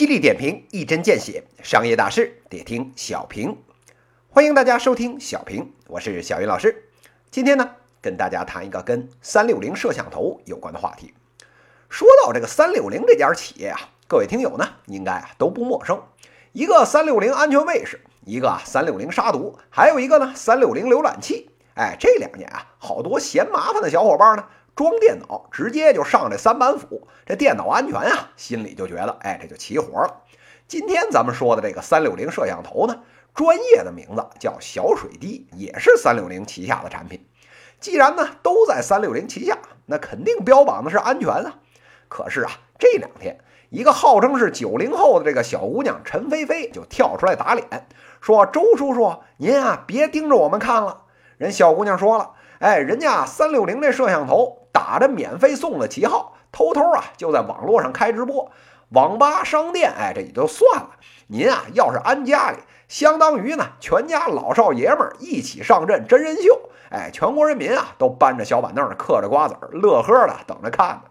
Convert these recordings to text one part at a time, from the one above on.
犀利点评，一针见血，商业大事得听小平。欢迎大家收听小平，我是小云老师。今天呢，跟大家谈一个跟三六零摄像头有关的话题。说到这个三六零这家企业啊，各位听友呢，应该啊都不陌生。一个三六零安全卫士，一个三六零杀毒，还有一个呢三六零浏览器。哎，这两年啊，好多嫌麻烦的小伙伴呢。装电脑直接就上这三板斧，这电脑安全啊，心里就觉得，哎，这就齐活了。今天咱们说的这个三六零摄像头呢，专业的名字叫小水滴，也是三六零旗下的产品。既然呢都在三六零旗下，那肯定标榜的是安全啊。可是啊，这两天一个号称是九零后的这个小姑娘陈菲菲就跳出来打脸，说：“周叔叔，您啊别盯着我们看了。”人小姑娘说了：“哎，人家三六零这摄像头。”打着免费送的旗号，偷偷啊就在网络上开直播，网吧、商店，哎，这也就算了。您啊，要是安家里，相当于呢全家老少爷们儿一起上阵真人秀，哎，全国人民啊都搬着小板凳嗑着瓜子儿，乐呵的等着看呢。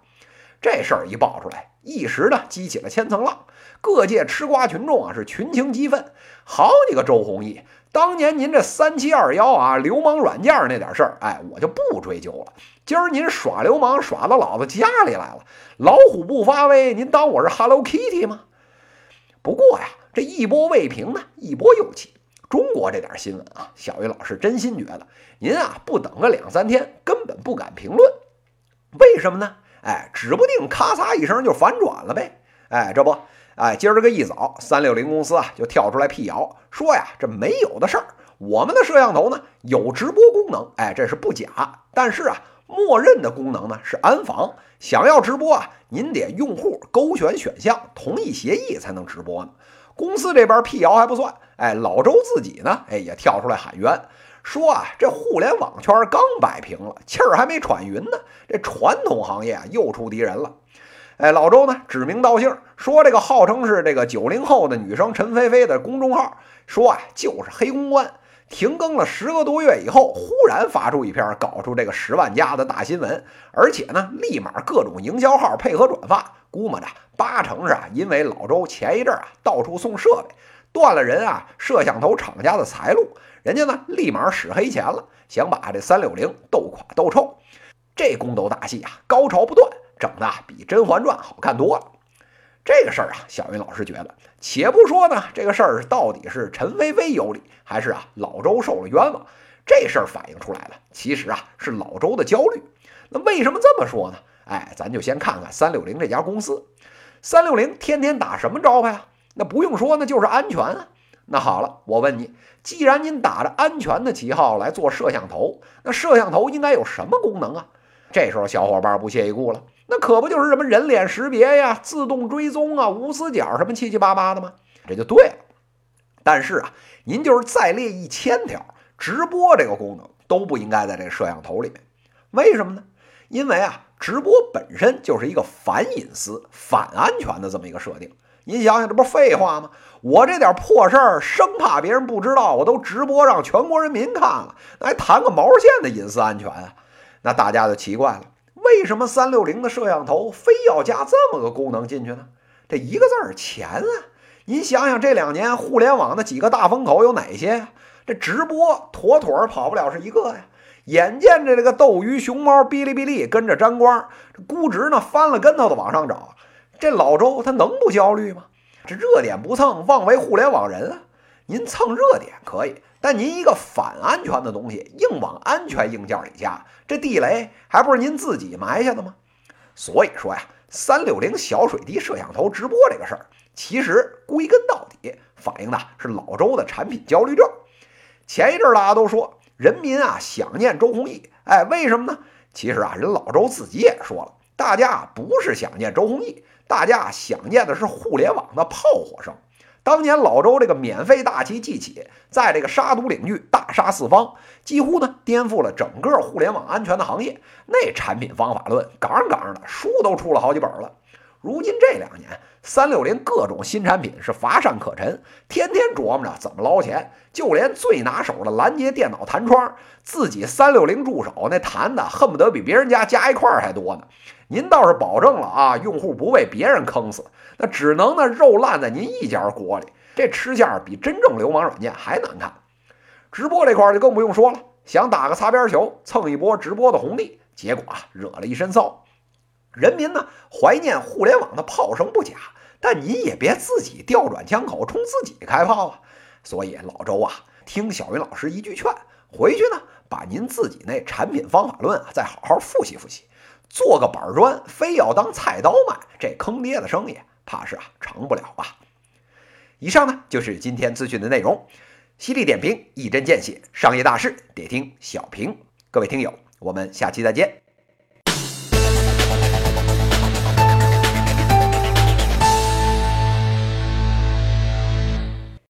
这事儿一爆出来，一时呢激起了千层浪，各界吃瓜群众啊是群情激愤。好你个周鸿祎！当年您这三七二幺啊，流氓软件那点事儿，哎，我就不追究了。今儿您耍流氓耍到老子家里来了，老虎不发威，您当我是 Hello Kitty 吗？不过呀，这一波未平呢，一波又起。中国这点新闻啊，小鱼老师真心觉得，您啊不等个两三天，根本不敢评论。为什么呢？哎，指不定咔嚓一声就反转了呗。哎，这不。哎，今儿个一早，三六零公司啊就跳出来辟谣，说呀这没有的事儿，我们的摄像头呢有直播功能，哎，这是不假。但是啊，默认的功能呢是安防，想要直播啊，您得用户勾选选项同意协议才能直播呢。公司这边辟谣还不算，哎，老周自己呢，哎也跳出来喊冤，说啊这互联网圈刚摆平了，气儿还没喘匀呢，这传统行业啊又出敌人了。哎，老周呢？指名道姓说，这个号称是这个九零后的女生陈菲菲的公众号，说啊，就是黑公关。停更了十个多月以后，忽然发出一篇，搞出这个十万加的大新闻，而且呢，立马各种营销号配合转发，估摸着八成是啊，因为老周前一阵啊到处送设备，断了人啊摄像头厂家的财路，人家呢立马使黑钱了，想把这三六零斗垮斗臭。这宫斗大戏啊，高潮不断。整的比《甄嬛传》好看多了。这个事儿啊，小云老师觉得，且不说呢，这个事儿到底是陈薇薇有理，还是啊老周受了冤枉？这事儿反映出来了，其实啊是老周的焦虑。那为什么这么说呢？哎，咱就先看看三六零这家公司。三六零天天打什么招牌啊？那不用说，那就是安全啊。那好了，我问你，既然您打着安全的旗号来做摄像头，那摄像头应该有什么功能啊？这时候小伙伴不屑一顾了。那可不就是什么人脸识别呀、自动追踪啊、无死角什么七七八八的吗？这就对了。但是啊，您就是再列一千条，直播这个功能都不应该在这摄像头里面。为什么呢？因为啊，直播本身就是一个反隐私、反安全的这么一个设定。您想想，这不废话吗？我这点破事儿，生怕别人不知道，我都直播让全国人民看了，那还谈个毛线的隐私安全啊？那大家就奇怪了。为什么三六零的摄像头非要加这么个功能进去呢？这一个字儿钱啊！您想想，这两年互联网的几个大风口有哪些？这直播妥妥跑不了是一个呀！眼见着这个斗鱼、熊猫、哔哩哔哩跟着沾光，这估值呢翻了跟头的往上涨，这老周他能不焦虑吗？这热点不蹭，妄为互联网人啊！您蹭热点可以。但您一个反安全的东西硬往安全硬件里加，这地雷还不是您自己埋下的吗？所以说呀，三六零小水滴摄像头直播这个事儿，其实归根到底反映的是老周的产品焦虑症。前一阵大家都说人民啊想念周鸿祎，哎，为什么呢？其实啊，人老周自己也说了，大家不是想念周鸿祎，大家想念的是互联网的炮火声。当年老周这个免费大旗记起，在这个杀毒领域大杀四方，几乎呢颠覆了整个互联网安全的行业。那产品方法论杠杠的，书都出了好几本了。如今这两年，三六零各种新产品是乏善可陈，天天琢磨着怎么捞钱。就连最拿手的拦截电脑弹窗，自己三六零助手那弹的恨不得比别人家加一块还多呢。您倒是保证了啊，用户不被别人坑死，那只能呢肉烂在您一家锅里，这吃相比真正流氓软件还难看。直播这块就更不用说了，想打个擦边球，蹭一波直播的红利，结果啊惹了一身骚。人民呢怀念互联网的炮声不假，但你也别自己调转枪口冲自己开炮啊！所以老周啊，听小云老师一句劝，回去呢把您自己那产品方法论啊再好好复习复习，做个板砖非要当菜刀卖，这坑爹的生意怕是啊成不了吧？以上呢就是今天资讯的内容，犀利点评，一针见血，商业大事得听小平。各位听友，我们下期再见。